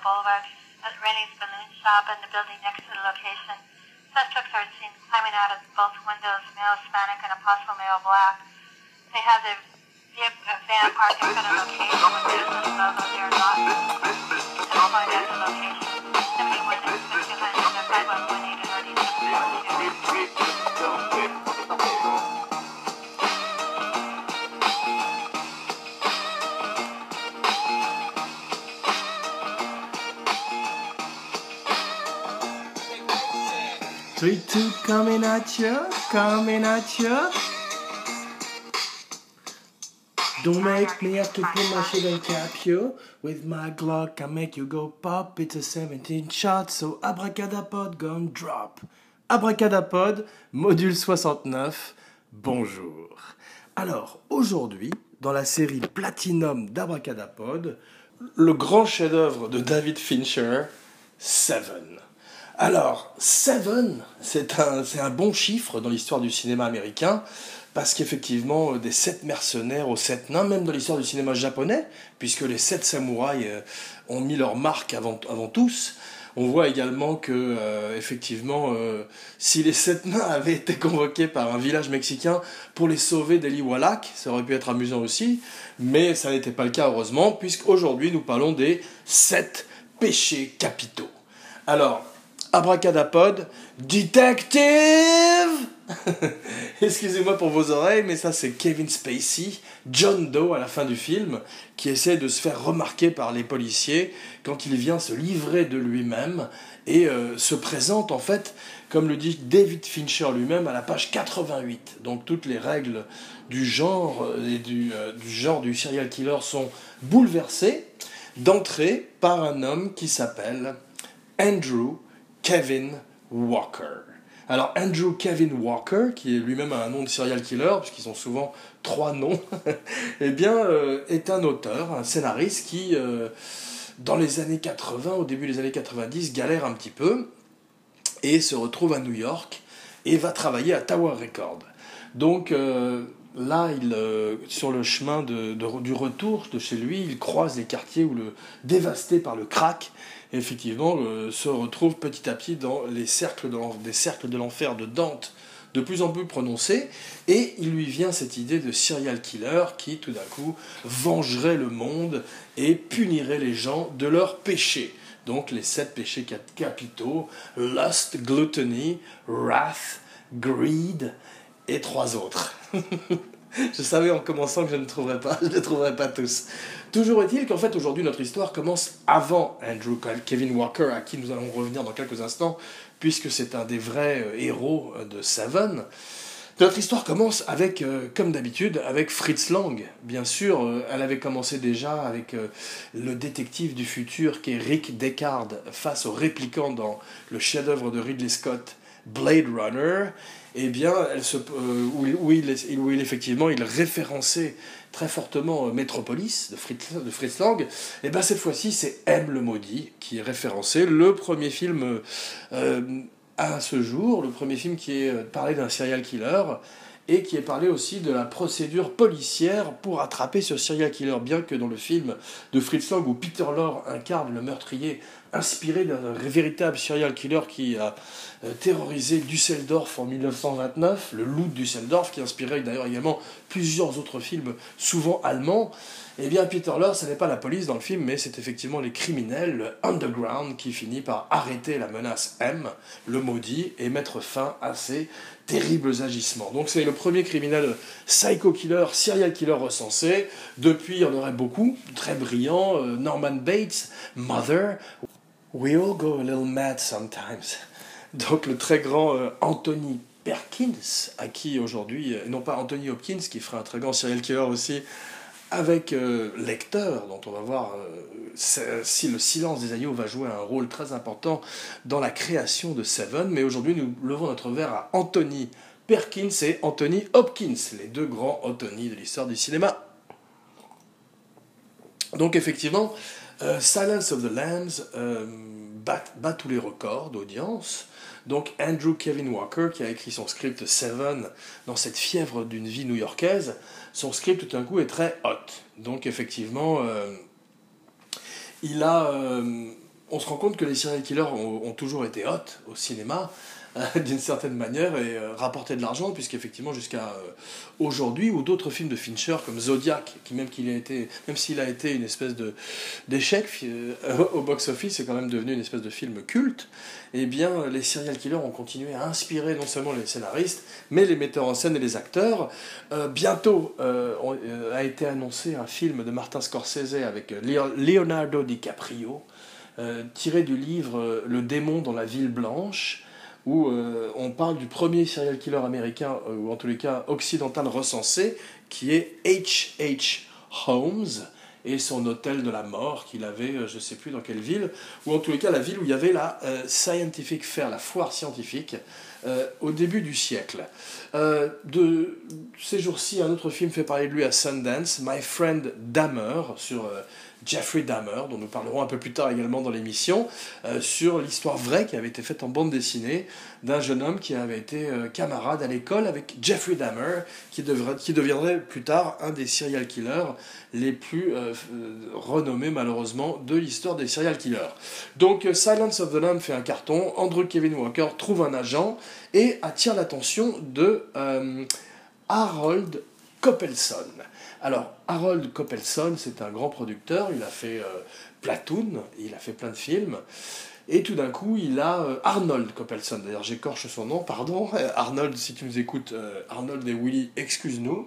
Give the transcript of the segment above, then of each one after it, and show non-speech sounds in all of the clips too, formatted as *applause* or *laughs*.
Boulevard at Rennie's Balloon Shop and the building next to the location. Suspects are seen climbing out of both windows, male Hispanic and a possible male black. They have their uh, van parked in front of the location with the business logo. They are not identified at the location. 71 Three, two, coming at you, coming at you. Don't make me have to put my shit and cap you. With my Glock, I make you go pop. It's a 17 shot, so abracadapod gun drop. Abracadapod, module 69, bonjour. Alors, aujourd'hui, dans la série Platinum d'Abracadapod, le grand chef-d'œuvre de David Fincher, Seven. Alors, Seven, c'est un, c'est un bon chiffre dans l'histoire du cinéma américain, parce qu'effectivement, euh, des sept mercenaires aux sept nains, même dans l'histoire du cinéma japonais, puisque les sept samouraïs euh, ont mis leur marque avant, avant tous, on voit également que, euh, effectivement, si les sept nains avaient été convoqués par un village mexicain pour les sauver d'Eli Wallach, ça aurait pu être amusant aussi, mais ça n'était pas le cas, heureusement, puisqu'aujourd'hui, nous parlons des sept péchés capitaux. Alors, abracadapod, détective *laughs* Excusez-moi pour vos oreilles, mais ça c'est Kevin Spacey, John Doe à la fin du film, qui essaie de se faire remarquer par les policiers quand il vient se livrer de lui-même et euh, se présente en fait, comme le dit David Fincher lui-même, à la page 88. Donc toutes les règles du genre euh, du, euh, du genre du serial killer sont bouleversées d'entrée par un homme qui s'appelle Andrew Kevin Walker. Alors Andrew Kevin Walker, qui est lui-même un nom de serial killer, puisqu'ils ont souvent trois noms, *laughs* eh bien, euh, est un auteur, un scénariste qui, euh, dans les années 80, au début des années 90, galère un petit peu et se retrouve à New York et va travailler à Tower Records. Donc euh, là, il, sur le chemin du retour de chez lui, il croise les quartiers où le, dévastés par le crack, effectivement, euh, se retrouve petit à petit dans les cercles de cercles de l'enfer de Dante de plus en plus prononcés, et il lui vient cette idée de serial killer qui, tout d'un coup, vengerait le monde et punirait les gens de leurs péchés. Donc les sept péchés cap- capitaux, lust, gluttony, wrath, greed et trois autres. *laughs* *laughs* je savais en commençant que je ne trouverais pas, *laughs* je ne trouverais pas tous. Toujours est-il qu'en fait aujourd'hui notre histoire commence avant Andrew Kevin Walker, à qui nous allons revenir dans quelques instants, puisque c'est un des vrais euh, héros euh, de Seven. Notre histoire commence avec, euh, comme d'habitude, avec Fritz Lang. Bien sûr, elle avait commencé déjà avec le détective du futur qui est Rick Deckard face au répliquant dans le chef-d'œuvre de Ridley Scott, Blade Runner. Eh bien, elle se, euh, où, effectivement il référençait très fortement euh, Metropolis de Fritz, Lang. Et bien cette fois-ci, c'est M le maudit qui est référencé, le premier film euh, à ce jour, le premier film qui est parlé d'un serial killer et qui est parlé aussi de la procédure policière pour attraper ce serial killer, bien que dans le film de Fritz Lang où Peter Lorre incarne le meurtrier inspiré d'un véritable serial killer qui a euh, terrorisé Düsseldorf en 1929, le loup de Düsseldorf, qui inspirait d'ailleurs également plusieurs autres films, souvent allemands. Eh bien, Peter Lorre, ce n'est pas la police dans le film, mais c'est effectivement les criminels, underground, qui finit par arrêter la menace M, le maudit, et mettre fin à ces terribles agissements. Donc c'est le premier criminel psycho-killer, serial killer recensé. Depuis, il y en aurait beaucoup, très brillants. euh, Norman Bates, Mother. We all go a little mad sometimes. Donc le très grand euh, Anthony Perkins, à qui aujourd'hui, euh, non pas Anthony Hopkins, qui fera un très grand serial killer aussi, avec euh, Lecter, dont on va voir si le silence des agneaux va jouer un rôle très important dans la création de Seven. Mais aujourd'hui, nous levons notre verre à Anthony Perkins et Anthony Hopkins, les deux grands Anthony de l'histoire du cinéma. Donc effectivement, euh, Silence of the Lambs euh, bat, tous les records d'audience. Donc Andrew Kevin Walker, qui a écrit son script Seven dans cette fièvre d'une vie new-yorkaise, son script tout d'un coup est très hot. Donc effectivement, euh, il a on se rend compte que les serial killers ont, toujours été hot au cinéma, *laughs* d'une certaine manière et euh, de l'argent puisqu'effectivement jusqu'à euh, aujourd'hui ou d'autres films de Fincher comme Zodiac qui même qu'il a été même s'il a été une espèce de d'échec euh, *laughs* au box office c'est quand même devenu une espèce de film culte et eh bien les serial killers ont continué à inspirer non seulement les scénaristes mais les metteurs en scène et les acteurs. Bientôt a été annoncé un film de Martin Scorsese avec Leonardo DiCaprio tiré du livre Le démon dans la ville blanche où euh, on parle du premier serial killer américain, euh, ou en tous les cas occidental recensé, qui est H.H. Holmes et son hôtel de la mort qu'il avait, euh, je ne sais plus dans quelle ville, ou en tous les cas la ville où il y avait la Scientific Fair, la foire scientifique, au début du siècle. de ces jours-ci, un autre film fait parler de lui à Sundance, My Friend Dahmer, sur Jeffrey Dahmer, dont nous parlerons un peu plus tard également dans l'émission, euh, sur l'histoire vraie qui avait été faite en bande dessinée d'un jeune homme qui avait été euh, camarade à l'école avec Jeffrey Dahmer, qui, deviendrait plus tard un des serial killers les plus euh, renommés malheureusement de l'histoire des serial killers. Donc Silence of the Lamb fait un carton, Andrew Kevin Walker trouve un agent et attire l'attention de Harold Coppelson. Alors, Harold Coppelson, c'est un grand producteur, il a fait euh, Platoon, il a fait plein de films. Et tout d'un coup, il a euh, Arnold Coppelson. D'ailleurs, j'écorche son nom, pardon. Arnold, si tu nous écoutes, euh, Arnold et Willy, excuse-nous.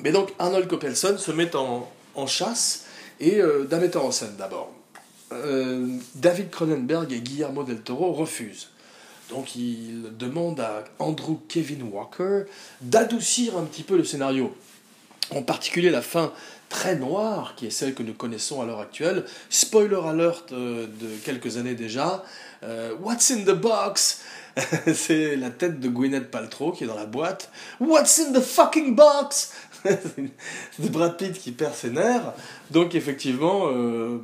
Mais donc, Arnold Coppelson se met en, chasse et d'un metteur en scène d'abord. David Cronenberg et Guillermo del Toro refusent. Donc il demande à Andrew Kevin Walker d'adoucir un petit peu le scénario. En particulier la fin très noire, qui est celle que nous connaissons à l'heure actuelle. Spoiler alert euh, de quelques années déjà. Euh, What's in the box? *laughs* C'est la tête de Gwyneth Paltrow qui est dans la boîte. What's in the fucking box? *laughs* C'est Brad Pitt qui perd ses nerfs. Donc effectivement, euh,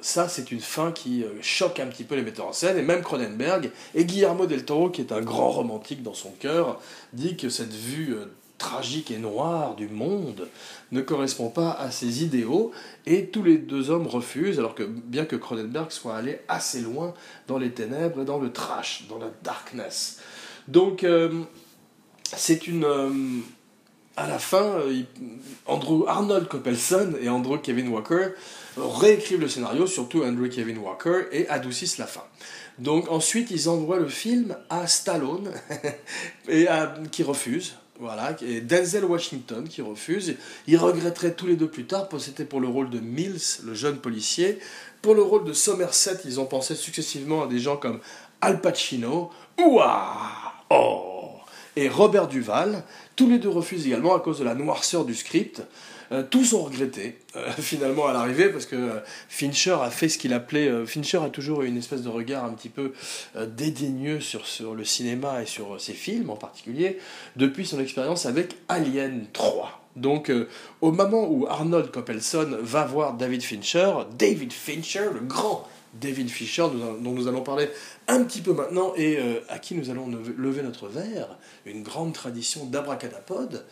ça, c'est une fin qui euh, choque un petit peu les metteurs en scène, et même Cronenberg, et Guillermo del Toro, qui est un grand romantique dans son cœur, dit que cette vue euh, tragique et noire du monde ne correspond pas à ses idéaux, et tous les deux hommes refusent, alors que bien que Cronenberg soit allé assez loin dans les ténèbres et dans le trash, dans la darkness. Donc, euh, c'est une à la fin, Andrew Arnold Coppelson et Andrew Kevin Walker réécrivent le scénario, surtout Andrew Kevin Walker, et adoucissent la fin. Donc ensuite, ils envoient le film à Stallone, *laughs* et qui refuse. Voilà, et Denzel Washington qui refuse. Ils regretteraient tous les deux plus tard, c'était pour le rôle de Mills, le jeune policier. Pour le rôle de Somerset, ils ont pensé successivement à des gens comme Al Pacino, Ouah Oh et Robert Duval. Tous les deux refusent également à cause de la noirceur du script. Euh, tous ont regretté, euh, *laughs* finalement, à l'arrivée, parce que euh, Fincher a fait ce qu'il appelait. Fincher a toujours eu une espèce de regard un petit peu dédaigneux sur, sur le cinéma et sur ses films en particulier, depuis son expérience avec Alien 3. Donc, au moment où Arnold Coppelson va voir David Fincher, David Fincher, le grand David Fincher, dont nous allons parler un petit peu maintenant, et à qui nous allons lever notre verre, une grande tradition d'abracadapod,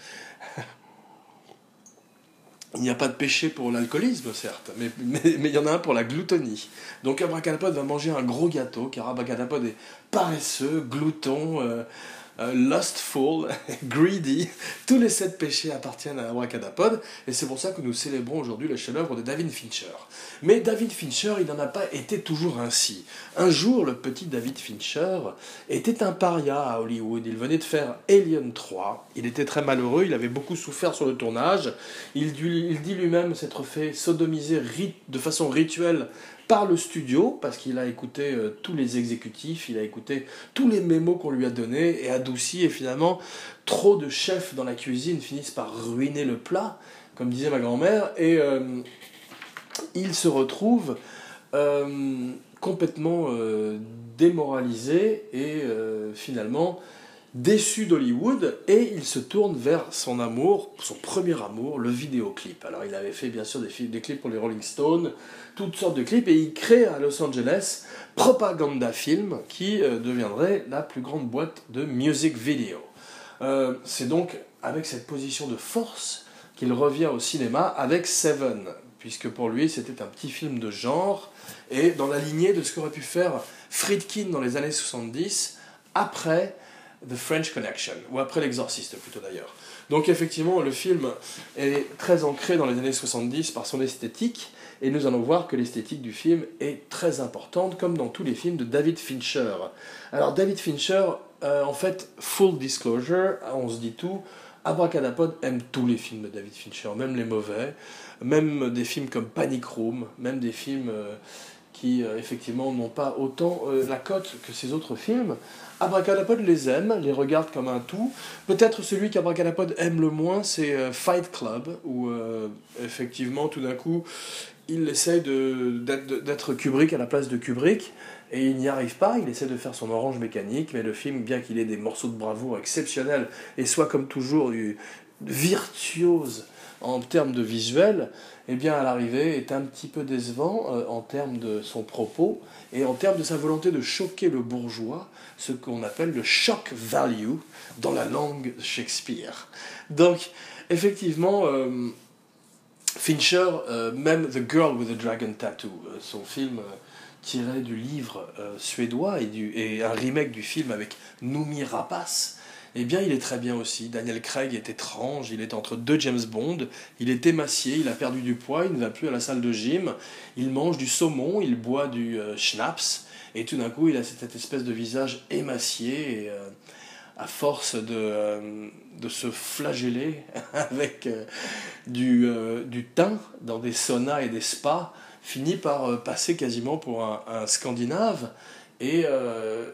il n'y a pas de péché pour l'alcoolisme, certes, mais, mais, il y en a un pour la gloutonie. Donc Abracadapod va manger un gros gâteau, car Abracadapod est paresseux, glouton, euh, euh, lustful, *laughs* greedy. Tous les sept péchés appartiennent à Abracadapod, et c'est pour ça que nous célébrons aujourd'hui le chef-d'œuvre de David Fincher. Mais David Fincher, il n'en a pas été toujours ainsi. Un jour, le petit David Fincher était un paria à Hollywood. Il venait de faire Alien 3. Il était très malheureux, il avait beaucoup souffert sur le tournage. Il, il dit lui-même s'être fait sodomiser de façon rituelle par le studio, parce qu'il a écouté euh, tous les exécutifs, il a écouté tous les mémos qu'on lui a donnés et adouci, et finalement, trop de chefs dans la cuisine finissent par ruiner le plat, comme disait ma grand-mère, et euh, il se retrouve euh, complètement démoralisé et finalement déçu d'Hollywood et il se tourne vers son amour, son premier amour, le vidéoclip. Alors il avait fait bien sûr des, clips pour les Rolling Stones, toutes sortes de clips, et il crée à Los Angeles Propaganda Film, qui euh, deviendrait la plus grande boîte de music video. Euh, c'est donc avec cette position de force qu'il revient au cinéma avec Seven, puisque pour lui c'était un petit film de genre, et dans la lignée de ce qu'aurait pu faire Friedkin dans les années 70, après The French Connection, ou après L'Exorciste plutôt d'ailleurs. Donc effectivement, le film est très ancré dans les années 70 par son esthétique, et nous allons voir que l'esthétique du film est très importante, comme dans tous les films de David Fincher. Alors David Fincher, euh, en fait, full disclosure, on se dit tout, Abracadapod aime tous les films de David Fincher, même les mauvais, même des films comme Panic Room, même des films euh, qui euh, effectivement n'ont pas autant la cote que ces autres films. Abracadapod les aime, les regarde comme un tout. Peut-être celui qu'Abracadapod aime le moins, c'est Fight Club, où effectivement tout d'un coup il essaie d'être Kubrick à la place de Kubrick, et il n'y arrive pas, il essaie de faire son orange mécanique, mais le film, bien qu'il ait des morceaux de bravoure exceptionnels, et soit comme toujours virtuose en termes de visuel, eh bien à l'arrivée est un petit peu décevant euh, en termes de son propos et en termes de sa volonté de choquer le bourgeois, ce qu'on appelle le shock value dans la langue Shakespeare. Donc effectivement, euh, Fincher, euh, même The Girl with the Dragon Tattoo, son film tiré du livre suédois et, du, et un remake du film avec Noomi Rapace, eh bien il est très bien aussi. Daniel Craig est étrange, il est entre deux James Bond, il est émacié, il a perdu du poids, il ne va plus à la salle de gym, il mange du saumon, il boit du schnapps, et tout d'un coup il a cette espèce de visage émacié et à force de, euh, de se flageller *laughs* avec euh, du, euh, du thym dans des saunas et des spas, finit par passer quasiment pour un, Scandinave. Et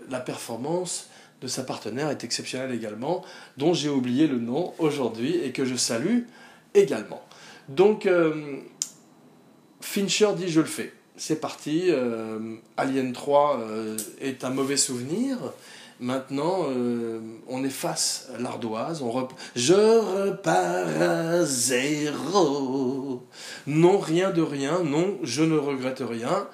la performance de sa partenaire est exceptionnelle également, dont j'ai oublié le nom aujourd'hui et que je salue également. Donc, Fincher dit je le fais. C'est parti. Alien 3 est un mauvais souvenir. Maintenant, euh, on efface l'ardoise, je repars à zéro. Non, rien de rien, non, je ne regrette rien.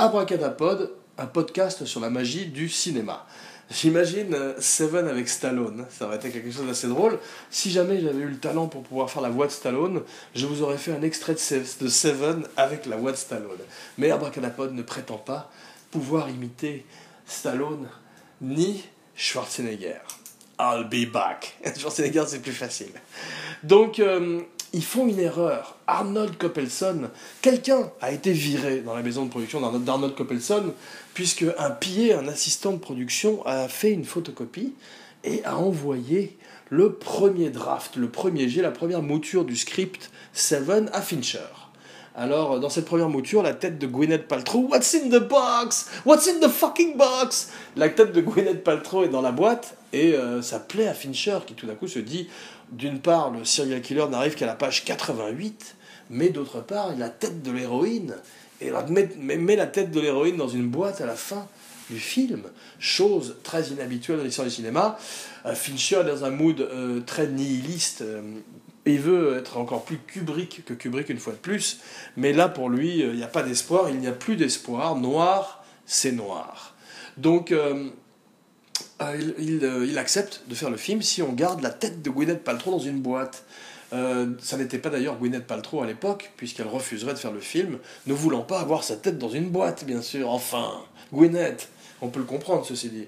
Abracadapod, un podcast sur la magie du cinéma. J'imagine euh, Seven avec Stallone, ça aurait été quelque chose d'assez drôle. Si jamais j'avais eu le talent pour pouvoir faire la voix de Stallone, je vous aurais fait un extrait de Seven avec la voix de Stallone. Mais Abracadapod ne prétend pas pouvoir imiter Stallone ni Schwarzenegger. I'll be back. *laughs* Schwarzenegger, c'est plus facile. Donc, euh, ils font une erreur. Arnold Coppelson, quelqu'un a été viré dans la maison de production d'Arnold Coppelson, puisque un pillé, un assistant de production, a fait une photocopie et a envoyé le premier draft, le premier jet, la première mouture du script Seven à Fincher. Alors, dans cette première mouture, la tête de Gwyneth Paltrow, What's in the box? What's in the fucking box? La tête de Gwyneth Paltrow est dans la boîte et euh, ça plaît à Fincher qui tout d'un coup se dit, d'une part, le serial killer n'arrive qu'à la page 88, mais d'autre part, il a la tête de l'héroïne et met, met, la tête de l'héroïne dans une boîte à la fin du film, chose très inhabituelle dans l'histoire du cinéma. Euh, Fincher est dans un mood euh, très nihiliste, il veut être encore plus Kubrick que Kubrick une fois de plus, mais là pour lui, il n'y a pas d'espoir, il n'y a plus d'espoir, noir, c'est noir. Donc euh, euh, il, accepte de faire le film si on garde la tête de Gwyneth Paltrow dans une boîte. ça n'était pas d'ailleurs Gwyneth Paltrow à l'époque, puisqu'elle refuserait de faire le film, ne voulant pas avoir sa tête dans une boîte, bien sûr. Enfin, Gwyneth, on peut le comprendre, ceci dit.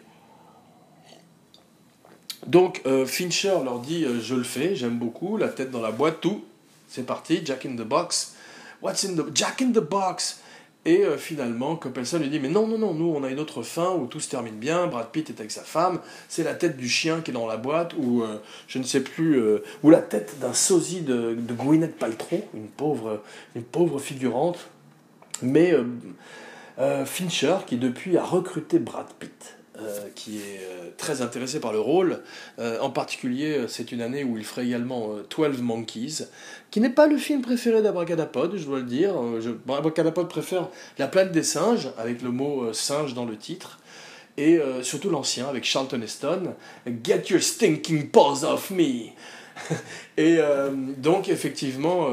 Donc euh, Fincher leur dit euh, je le fais, j'aime beaucoup, la tête dans la boîte, tout, c'est parti, Jack in the box. What's in the Jack in the box? Et euh, finalement, Coppelson lui dit mais non non non, nous on a une autre fin où tout se termine bien, Brad Pitt est avec sa femme, c'est la tête du chien qui est dans la boîte ou je ne sais plus ou la tête d'un sosie de, de Gwyneth Paltrow, une pauvre une pauvre figurante. Mais Fincher qui depuis a recruté Brad Pitt euh, qui est euh, très intéressé par le rôle. Euh, en particulier, c'est une année où il ferait également 12 Monkeys, qui n'est pas le film préféré d'Abracadapod, je dois le dire. Je, Abracadapod préfère La planète des singes, avec le mot singe dans le titre, et surtout l'ancien, avec Charlton Heston, Get your stinking paws off me *laughs* Et donc, effectivement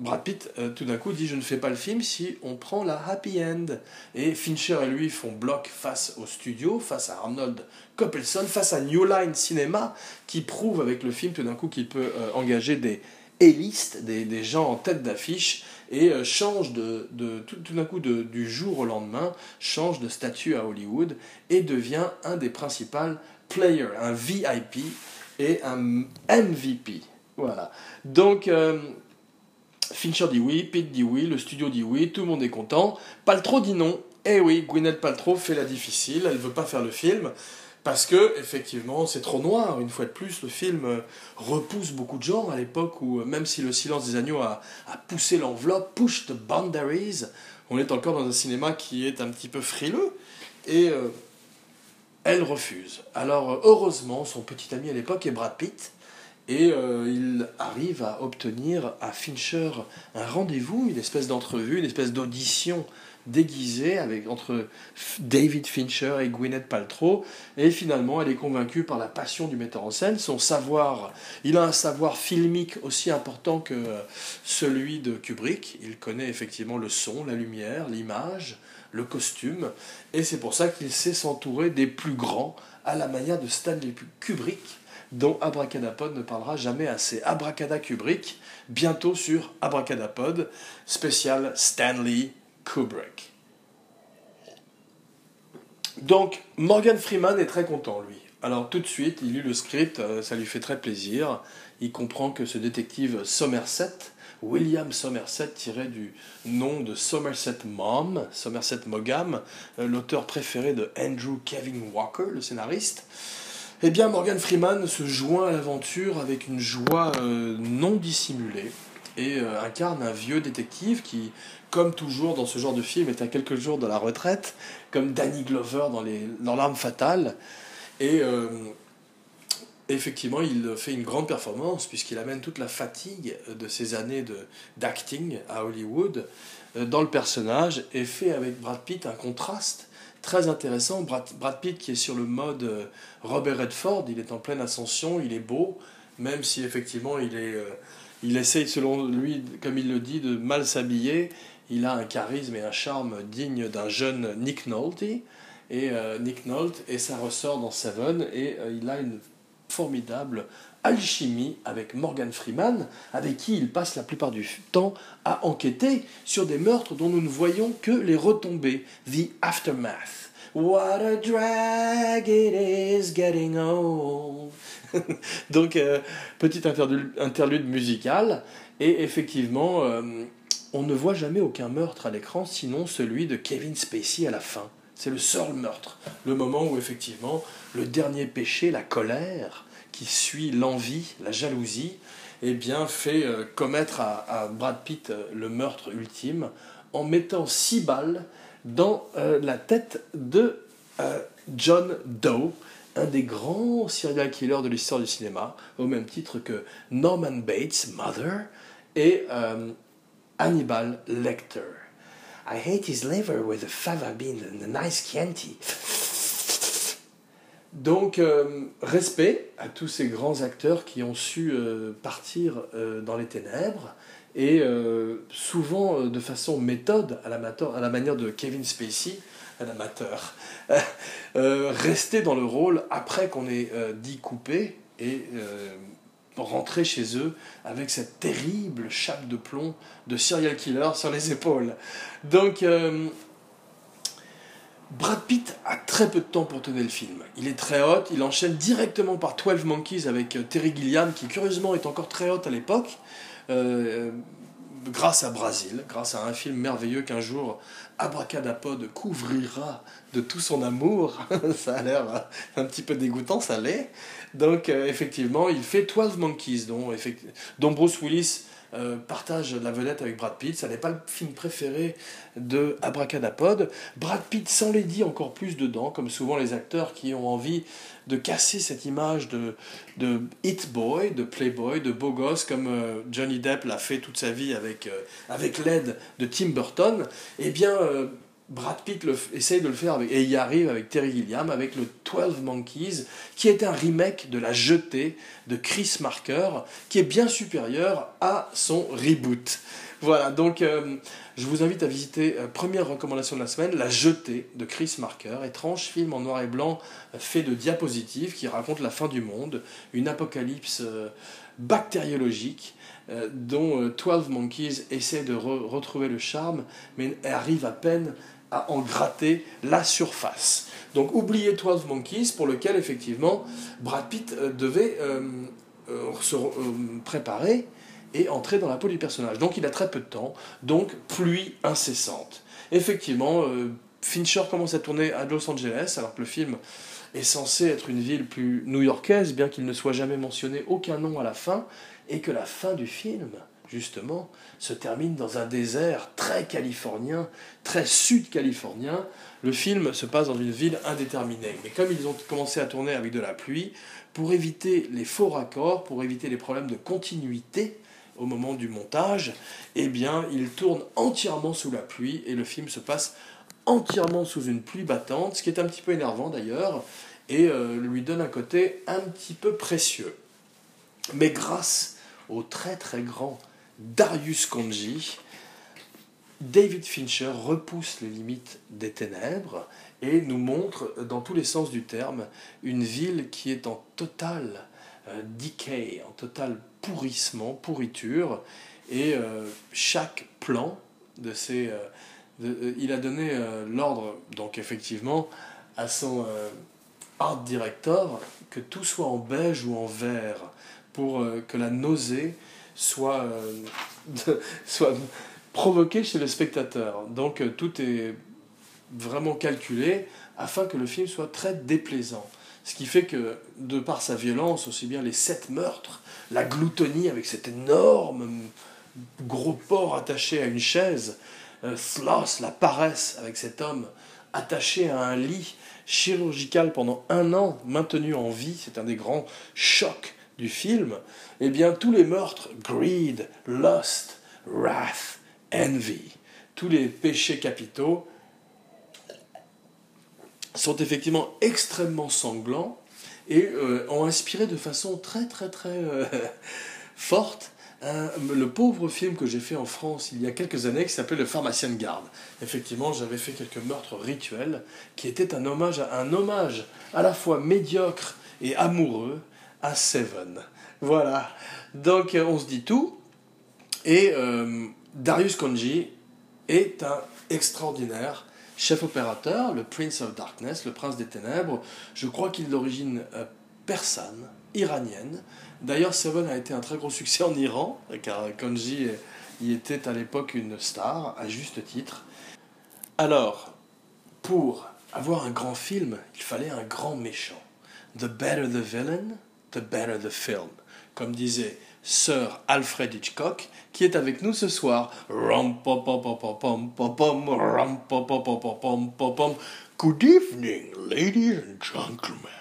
Brad Pitt, euh, tout d'un coup, dit Je ne fais pas le film si on prend la happy end. Et Fincher et lui font bloc face au studio, face à Arnold Coppelson, face à New Line Cinema, qui prouve avec le film tout d'un coup qu'il peut euh, engager des A-list, des, des, gens en tête d'affiche, et euh, change de, de tout, tout d'un coup du jour au lendemain, change de statut à Hollywood et devient un des principaux players, un VIP et un MVP. Voilà. Donc, Fincher dit oui, Pete dit oui, le studio dit oui, tout le monde est content. Paltrow dit non. Eh oui, Gwyneth Paltrow fait la difficile, elle veut pas faire le film. Parce que, effectivement, c'est trop noir. Une fois de plus, le film euh, repousse beaucoup de gens à l'époque où, euh, même si Le silence des agneaux a, a poussé l'enveloppe, push the boundaries, on est encore dans un cinéma qui est un petit peu frileux. Et euh, elle refuse. Alors, heureusement, son petit ami à l'époque est Brad Pitt. Et euh, il arrive à obtenir à Fincher un rendez-vous, une espèce d'entrevue, une espèce d'audition déguisée avec, entre David Fincher et Gwyneth Paltrow. Et finalement, elle est convaincue par la passion du metteur en scène, son savoir. Il a un savoir filmique aussi important que celui de Kubrick. Il connaît effectivement le son, la lumière, l'image, le costume. Et c'est pour ça qu'il sait s'entourer des plus grands à la manière de Stanley Kubrick dont Abracadapod ne parlera jamais assez. Abracada Kubrick, bientôt sur Abracadapod, spécial Stanley Kubrick. Donc, Morgan Freeman est très content, lui. Alors, tout de suite, il lit le script, euh, ça lui fait très plaisir. Il comprend que ce détective Somerset, William Somerset, tiré du nom de Somerset Mom, Somerset Mogam, euh, l'auteur préféré de Andrew Kevin Walker, le scénariste, eh bien, Morgan Freeman se joint à l'aventure avec une joie euh, non dissimulée et euh, incarne un vieux détective qui, comme toujours dans ce genre de film, est à quelques jours de la retraite, comme Danny Glover dans, les, dans L'arme fatale. Et euh, effectivement, il fait une grande performance puisqu'il amène toute la fatigue de ses années d'acting à Hollywood dans le personnage et fait avec Brad Pitt un contraste très intéressant. Brad, Brad, Pitt qui est sur le mode euh, Robert Redford, il est en pleine ascension, il est beau, même si effectivement il est, euh, il essaye selon lui, comme il le dit, de mal s'habiller. Il a un charisme et un charme digne d'un jeune Nick Nolte et euh, Nick Nolte et ça ressort dans Seven et il a une formidable alchimie avec Morgan Freeman, avec qui il passe la plupart du temps à enquêter sur des meurtres dont nous ne voyons que les retombées, the aftermath. What a drag it is getting old. *laughs* Donc, euh, petite interlude, interlude musicale, et effectivement, euh, on ne voit jamais aucun meurtre à l'écran, sinon celui de Kevin Spacey à la fin. C'est le seul meurtre, le moment où effectivement le dernier péché, la colère, qui suit l'envie, la jalousie, eh bien, fait euh, commettre à, Brad Pitt euh, le meurtre ultime en mettant six balles dans euh, la tête de John Doe, un des grands serial killers de l'histoire du cinéma, au même titre que Norman Bates, Mother, et Hannibal Lecter. I hate his liver with a fava bean and a nice Chianti. Donc, euh, respect à tous ces grands acteurs qui ont su euh, partir euh, dans les ténèbres et souvent de façon méthode, à, la manière de Kevin Spacey, un amateur, *laughs* rester dans le rôle après qu'on ait dit coupé et rentrer chez eux avec cette terrible chape de plomb de serial killer sur les épaules. Donc, Brad Pitt a très peu de temps pour tourner le film. Il est très hot, il enchaîne directement par 12 Monkeys avec euh, Terry Gilliam, qui curieusement est encore très hot à l'époque, euh, grâce à Brasil, grâce à un film merveilleux qu'un jour Abracadapod couvrira de tout son amour. *laughs* ça a l'air un petit peu dégoûtant, ça l'est. Donc euh, effectivement, il fait 12 Monkeys, dont, dont Bruce Willis euh, partage la vedette avec Brad Pitt. Ça n'est pas le film préféré de Abracadapod. Brad Pitt s'enlaidit encore plus dedans, comme souvent les acteurs qui ont envie de casser cette image de, de hit boy, de playboy, de beau gosse, comme euh, Johnny Depp l'a fait toute sa vie avec, euh, avec l'aide de Tim Burton. Eh bien, Brad Pitt le, essaye de le faire et y arrive avec Terry Gilliam avec le 12 Monkeys, qui est un remake de La Jetée de Chris Marker, qui est bien supérieur à son reboot. voilà, donc euh, je vous invite à visiter, euh, première recommandation de la semaine, La Jetée de Chris Marker, étrange film en noir et blanc euh, fait de diapositives qui raconte la fin du monde, une apocalypse bactériologique dont 12 Monkeys essaie de retrouver le charme, mais arrive à peine à en gratter la surface. Donc oubliez 12 Monkeys, pour lequel effectivement Brad Pitt devait se préparer et entrer dans la peau du personnage. Donc il a très peu de temps, donc pluie incessante. Effectivement, euh, Fincher commence à tourner à Los Angeles, alors que le film est censé être une ville plus new-yorkaise, bien qu'il ne soit jamais mentionné aucun nom à la fin, et que la fin du film, justement, se termine dans un désert très californien, très sud-californien. Le film se passe dans une ville indéterminée. Mais comme ils ont commencé à tourner avec de la pluie, pour éviter les faux raccords, pour éviter les problèmes de continuité, au moment du montage, eh bien, il tourne entièrement sous la pluie et le film se passe entièrement sous une pluie battante, ce qui est un petit peu énervant d'ailleurs, et euh, lui donne un côté un petit peu précieux. Mais grâce au très très grand Darius Konji, David Fincher repousse les limites des ténèbres et nous montre, dans tous les sens du terme, une ville qui est en total euh, decay, en total pourrissement, pourriture, et euh, chaque plan de ces... Euh, il a donné l'ordre, donc effectivement, à son art director que tout soit en beige ou en vert, pour que la nausée soit, *laughs* soit provoquée chez le spectateur. Donc tout est vraiment calculé afin que le film soit très déplaisant. Ce qui fait que, de par sa violence, aussi bien les sept meurtres, la gloutonie avec cet énorme gros porc attaché à une chaise, euh, Sloss, la paresse avec cet homme attaché à un lit chirurgical pendant un an, maintenu en vie, c'est un des grands chocs du film, eh bien tous les meurtres, greed, lust, wrath, envy, tous les péchés capitaux, sont effectivement extrêmement sanglants et euh, ont inspiré de façon très très très euh, *laughs* forte le pauvre film que j'ai fait en France il y a quelques années qui s'appelait Le pharmacien de garde. Effectivement, j'avais fait quelques meurtres rituels qui étaient un hommage à, un hommage à la fois médiocre et amoureux à Seven. Voilà. Donc on se dit tout. Et euh, Darius Konji est un extraordinaire chef opérateur, le Prince of Darkness, le prince des ténèbres. Je crois qu'il est d'origine euh, persane, iranienne. D'ailleurs, Seven a été un très gros succès en Iran, car Konji y était à l'époque une star, à juste titre. Alors, pour avoir un grand film, il fallait un grand méchant. The better the villain, the better the film. Comme disait Sir Alfred Hitchcock, qui est avec nous ce soir. Good evening, ladies and gentlemen.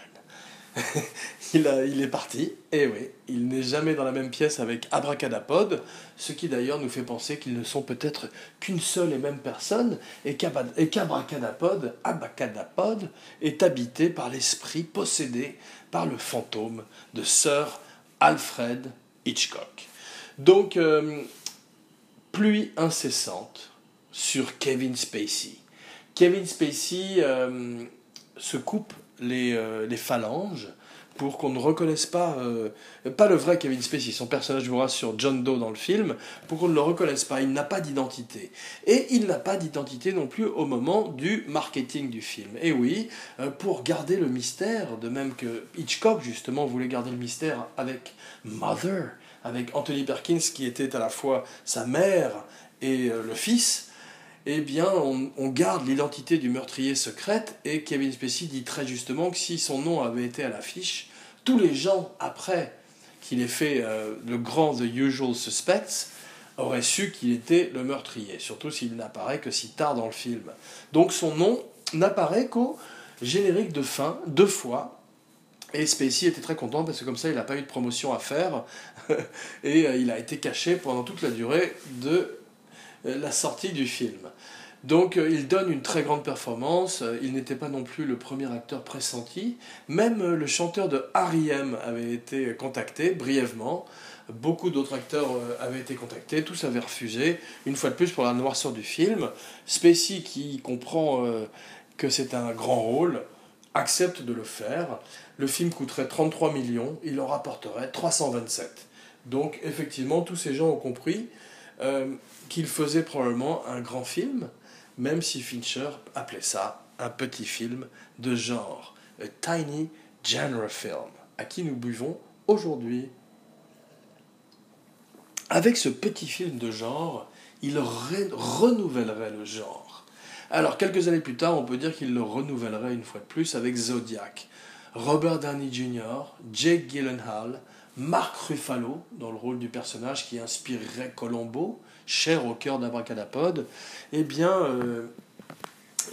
*laughs* il, a, il est parti, et oui, il n'est jamais dans la même pièce avec Abracadapod, ce qui d'ailleurs nous fait penser qu'ils ne sont peut-être qu'une seule et même personne, et qu'Abracadapod, Abacadapod, est habité par l'esprit possédé par le fantôme de Sir Alfred Hitchcock. Donc, euh, pluie incessante sur Kevin Spacey. Kevin Spacey euh, se coupe les, euh, les, phalanges pour qu'on ne reconnaisse pas, pas le vrai Kevin Spacey, son personnage vous rassure, John Doe dans le film, pour qu'on ne le reconnaisse pas. Il n'a pas d'identité. Et il n'a pas d'identité non plus au moment du marketing du film. Et oui, pour garder le mystère, de même que Hitchcock justement voulait garder le mystère avec Mother, avec Anthony Perkins qui était à la fois sa mère et euh, le fils, eh bien, on, garde l'identité du meurtrier secrète et Kevin Spacey dit très justement que si son nom avait été à l'affiche, tous les gens après qu'il ait fait euh, le grand The Usual Suspects auraient su qu'il était le meurtrier, surtout s'il n'apparaît que si tard dans le film. Donc son nom n'apparaît qu'au générique de fin, deux fois, et Spacey était très content parce que comme ça, il n'a pas eu de promotion à faire *laughs* et euh, il a été caché pendant toute la durée de euh, la sortie du film. Donc euh, il donne une très grande performance, il n'était pas non plus le premier acteur pressenti, même le chanteur de R.E.M. avait été contacté brièvement Beaucoup d'autres acteurs euh, avaient été contactés, tous avaient refusé. Une fois de plus, pour la noirceur du film, Spacey, qui comprend euh, que c'est un grand rôle, accepte de le faire. Le film coûterait 33 millions, il en rapporterait 327. Donc, effectivement, tous ces gens ont compris euh, qu'il faisait probablement un grand film, même si Fincher appelait ça un petit film de genre, a tiny genre film, à qui nous buvons aujourd'hui. Avec ce petit film de genre, il renouvellerait le genre. Alors, quelques années plus tard, on peut dire qu'il le renouvellerait une fois de plus avec Zodiac. Robert Downey Jr., Jake Gyllenhaal, Mark Ruffalo, dans le rôle du personnage qui inspirerait Colombo, cher au cœur d'Abracadapod, eh bien, euh,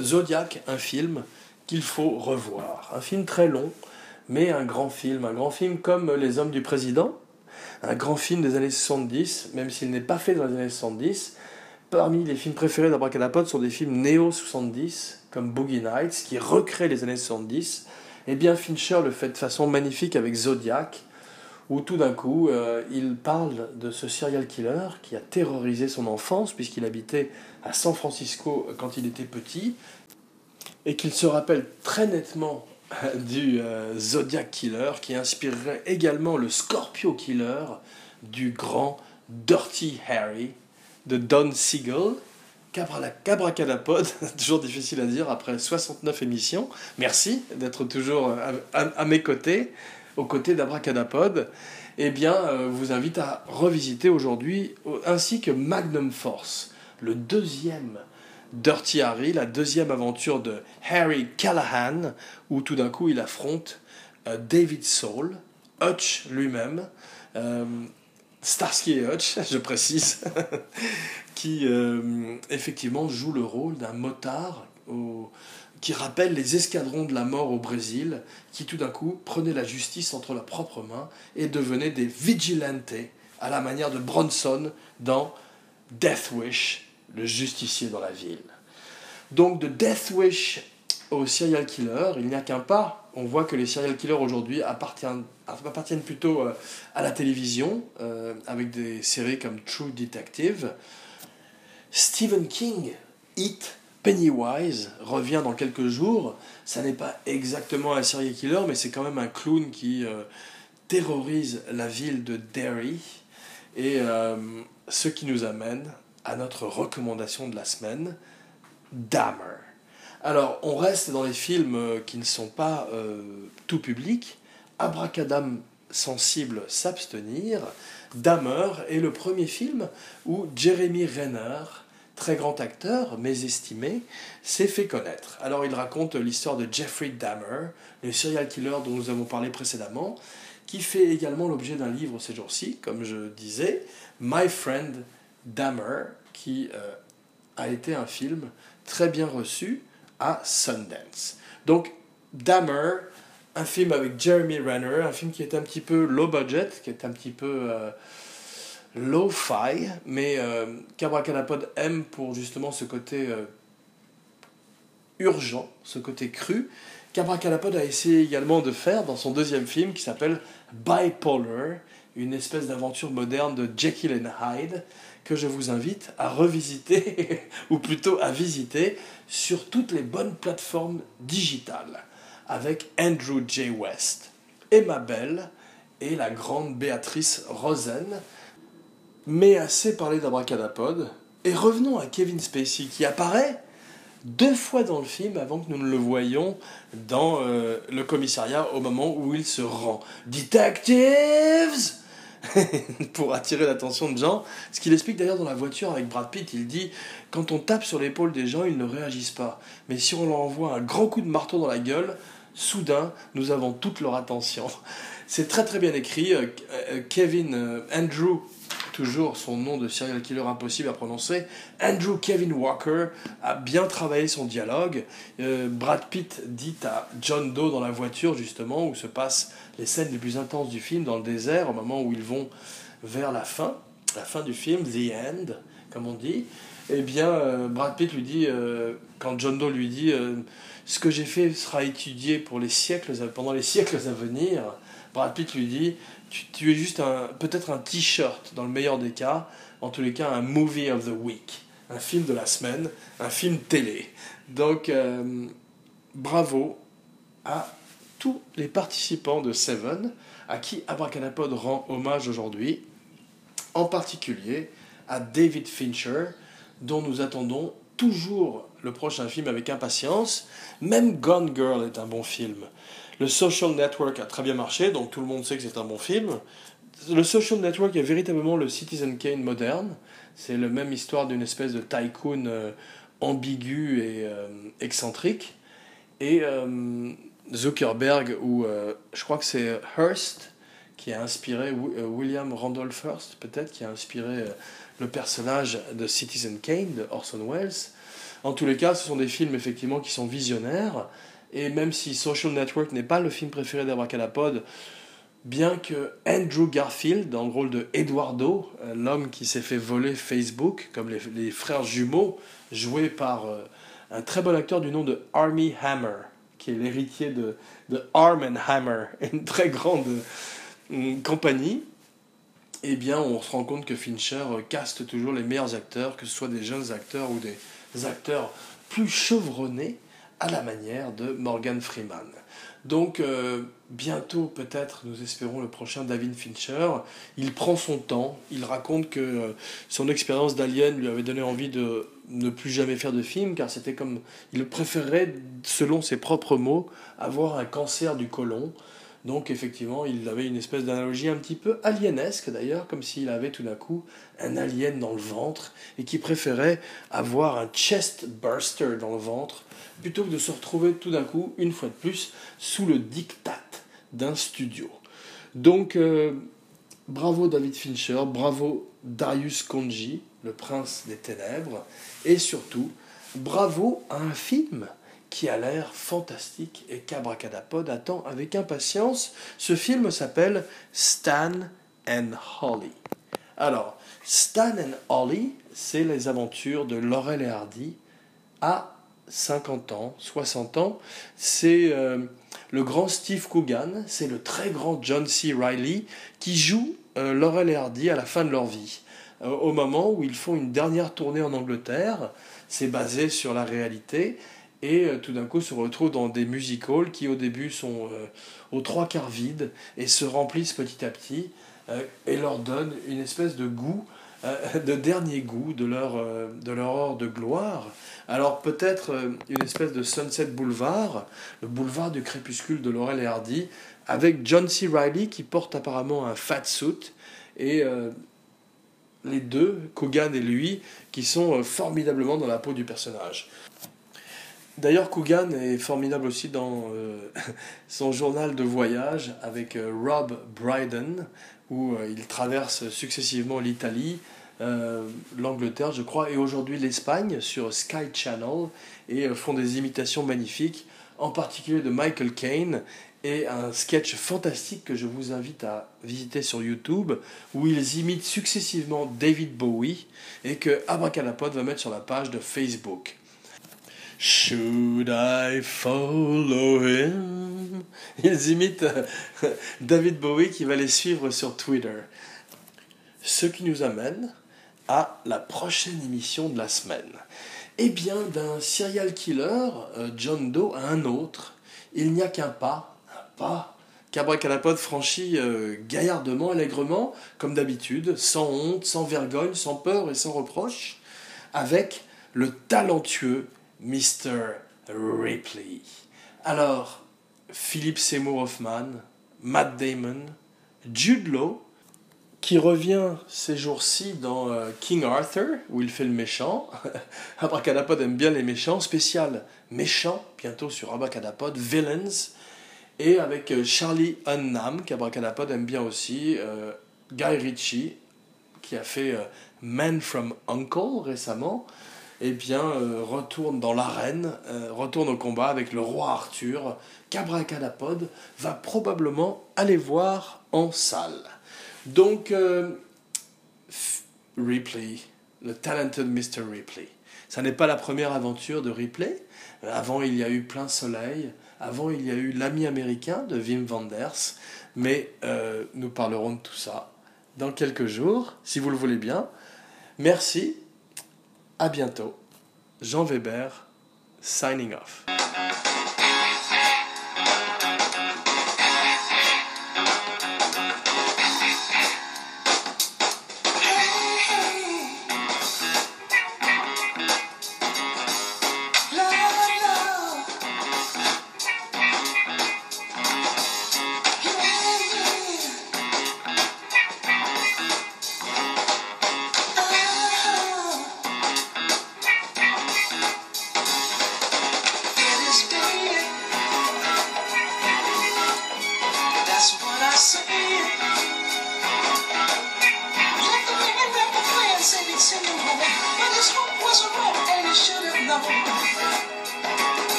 Zodiac, un film qu'il faut revoir. Un film très long, mais un grand film. Un grand film comme Les Hommes du Président, un grand film des années 70, même s'il n'est pas fait dans les années 70. Parmi les films préférés d'Abracadapod sont des films néo-70, comme Boogie Nights, qui recréent les années 70. Eh bien, Fincher le fait de façon magnifique avec Zodiac, où tout d'un coup, euh, il parle de ce serial killer qui a terrorisé son enfance, puisqu'il habitait à San Francisco quand il était petit, et qu'il se rappelle très nettement euh, du euh, Zodiac Killer, qui inspirerait également le Scorpio Killer du grand Dirty Harry de Don Siegel. Cabra, Cadapod, *laughs* toujours difficile à dire après 69 émissions. Merci d'être toujours à mes côtés aux côtés d'Abracadapod, eh bien, euh, vous invite à revisiter aujourd'hui, ainsi que Magnum Force, le deuxième Dirty Harry, la deuxième aventure de Harry Callahan, où tout d'un coup il affronte euh, David Soul, Hutch lui-même, euh, Starsky et Hutch, *laughs* je précise, *laughs* qui effectivement joue le rôle d'un motard au, qui rappellent les escadrons de la mort au Brésil, qui tout d'un coup prenaient la justice entre leurs propres mains et devenaient des vigilantes à la manière de Bronson dans Death Wish, le justicier dans la ville. Donc de Death Wish au serial killer, il n'y a qu'un pas. On voit que les serial killers aujourd'hui appartiennent, appartiennent plutôt euh, à la télévision, euh, avec des séries comme True Detective. Stephen King, It, Pennywise revient dans quelques jours. Ça n'est pas exactement un serial killer, mais c'est quand même un clown qui euh, terrorise la ville de Derry. Et euh, ce qui nous amène à notre recommandation de la semaine, Dahmer. Alors, on reste dans les films euh, qui ne sont pas tout publics. Abracadam sensible s'abstenir. Dahmer est le premier film où Jeremy Renner très grand acteur, mais estimé, s'est fait connaître. Alors il raconte l'histoire de Jeffrey Dahmer, le serial killer dont nous avons parlé précédemment, qui fait également l'objet d'un livre ces jours-ci, comme je disais, My Friend Dahmer, qui euh, a été un film très bien reçu à Sundance. Donc Dahmer, un film avec Jeremy Renner, un film qui est un petit peu low budget, qui est un petit peu... Euh, low-fi, mais euh, Cabracalapod aime pour justement ce côté euh, urgent, ce côté cru. Cabracalapod a essayé également de faire dans son deuxième film qui s'appelle Bipolar, une espèce d'aventure moderne de Jekyll and Hyde que je vous invite à revisiter, *laughs* ou plutôt à visiter, sur toutes les bonnes plateformes digitales, avec Andrew J. West, Emma Bell et la grande Béatrice Rosen, mais assez parlé d'Abracadapod. Et revenons à Kevin Spacey qui apparaît deux fois dans le film avant que nous ne le voyions dans euh, le commissariat au moment où il se rend. Detectives *laughs* Pour attirer l'attention de gens. Ce qu'il explique d'ailleurs dans la voiture avec Brad Pitt, il dit quand on tape sur l'épaule des gens, ils ne réagissent pas. Mais si on leur envoie un grand coup de marteau dans la gueule, soudain, nous avons toute leur attention. C'est très très bien écrit. Euh, euh, Kevin, Andrew toujours son nom de serial killer impossible à prononcer, Andrew Kevin Walker a bien travaillé son dialogue. Euh, Brad Pitt dit à John Doe dans la voiture, justement, où se passent les scènes les plus intenses du film, dans le désert, au moment où ils vont vers la fin, la fin du film, The End, comme on dit. Eh bien, euh, Brad Pitt lui dit, euh, quand John Doe lui dit, ce que j'ai fait sera étudié pour les siècles, pendant les siècles à venir, Brad Pitt lui dit tu, es juste un peut-être un t-shirt dans le meilleur des cas, en tous les cas un movie of the week, un film de la semaine, un film télé. Donc euh, bravo à tous les participants de Seven, à qui Abracadapod rend hommage aujourd'hui, en particulier à David Fincher, dont nous attendons toujours le prochain film avec impatience. Même Gone Girl est un bon film. Le Social Network a très bien marché, donc tout le monde sait que c'est un bon film. Le Social Network est véritablement le Citizen Kane moderne. C'est la même histoire d'une espèce de tycoon euh, ambigu et euh, excentrique. Et euh, Zuckerberg, ou je crois que c'est Hearst qui a inspiré Wi- William Randolph Hearst, peut-être, qui a inspiré le personnage de Citizen Kane de Orson Welles. En tous les cas, ce sont des films effectivement qui sont visionnaires. Et même si Social Network n'est pas le film préféré d'Abracadapod, bien que Andrew Garfield, dans le rôle de Eduardo, euh, l'homme qui s'est fait voler Facebook, comme les, frères jumeaux, joués par euh, un très bon acteur du nom de Army Hammer, qui est l'héritier de, Arm and Hammer, *laughs* une très grande euh, compagnie, eh bien, on se rend compte que Fincher caste toujours les meilleurs acteurs, que ce soit des jeunes acteurs ou des acteurs plus chevronnés, à la manière de Morgan Freeman. Donc, euh, bientôt, peut-être, nous espérons le prochain David Fincher. Il prend son temps, il raconte que euh, son expérience d'Alien lui avait donné envie de ne plus jamais faire de film, car c'était comme. Il préférerait, selon ses propres mots, avoir un cancer du côlon. Donc effectivement, il avait une espèce d'analogie un petit peu alienesque d'ailleurs, comme s'il avait tout d'un coup un alien dans le ventre et qui préférait avoir un chest burster dans le ventre plutôt que de se retrouver tout d'un coup, une fois de plus, sous le diktat d'un studio. Donc euh, bravo David Fincher, bravo Darius Konji, le prince des ténèbres, et surtout bravo à un film qui a l'air fantastique et qu'Abracadapod attend avec impatience. Ce film s'appelle Stan and Holly. Alors, Stan and Holly, c'est les aventures de Laurel et Hardy à 50 ans, 60 ans. C'est euh, le grand Steve Coogan, c'est le très grand John C. Reilly qui joue euh, Laurel et Hardy à la fin de leur vie. Euh, au moment où ils font une dernière tournée en Angleterre, c'est basé sur la réalité et euh, tout d'un coup se retrouvent dans des music halls qui au début sont euh, aux trois quarts vides et se remplissent petit à petit euh, et leur donnent une espèce de goût, de dernier goût de leur, de leur heure de gloire. Alors peut-être une espèce de Sunset Boulevard, le boulevard du crépuscule de Laurel et Hardy, avec John C. Reilly qui porte apparemment un fat suit et les deux, Coogan et lui, qui sont formidablement dans la peau du personnage. D'ailleurs, Coogan est formidable aussi dans euh, *laughs* son journal de voyage avec euh, Rob Brydon, où euh, il traverse successivement l'Italie, l'Angleterre, je crois, et aujourd'hui l'Espagne sur Sky Channel, et font des imitations magnifiques, en particulier de Michael Caine, et un sketch fantastique que je vous invite à visiter sur YouTube, où ils imitent successivement David Bowie, et que Abracadapod va mettre sur la page de Facebook. Should I follow him? Ils imitent euh, David Bowie qui va les suivre sur Twitter. Ce qui nous amène à la prochaine émission de la semaine. Eh bien, d'un serial killer, euh, John Doe, à un autre, il n'y a qu'un pas, un pas qu'Abracadapod franchit euh, gaillardement, allègrement, comme d'habitude, sans honte, sans vergogne, sans peur et sans reproche, avec le talentueux Mr. Ripley. Alors, Philippe Seymour Hoffman, Matt Damon, Jude Law, qui revient ces jours-ci dans euh, King Arthur, où il fait le méchant. *laughs* Abracadapod aime bien les méchants, spécial méchant, bientôt sur Abracadapod, Villains, et avec euh, Charlie Hunnam, qu'Abracadapod aime bien aussi, euh, Guy Ritchie, qui a fait euh, Man from Uncle récemment, eh bien, euh, retourne dans l'arène, euh, retourne au combat avec le roi Arthur, qu'Abracadapod va probablement aller voir en salle. Donc, euh, Ripley, le talented Mr. Ripley. Ça n'est pas la première aventure de Ripley. Avant, il y a eu Plein Soleil. Avant, il y a eu L'ami américain de Wim Wenders. Mais nous parlerons de tout ça dans quelques jours, si vous le voulez bien. Merci. À bientôt. Jean Weber, signing off.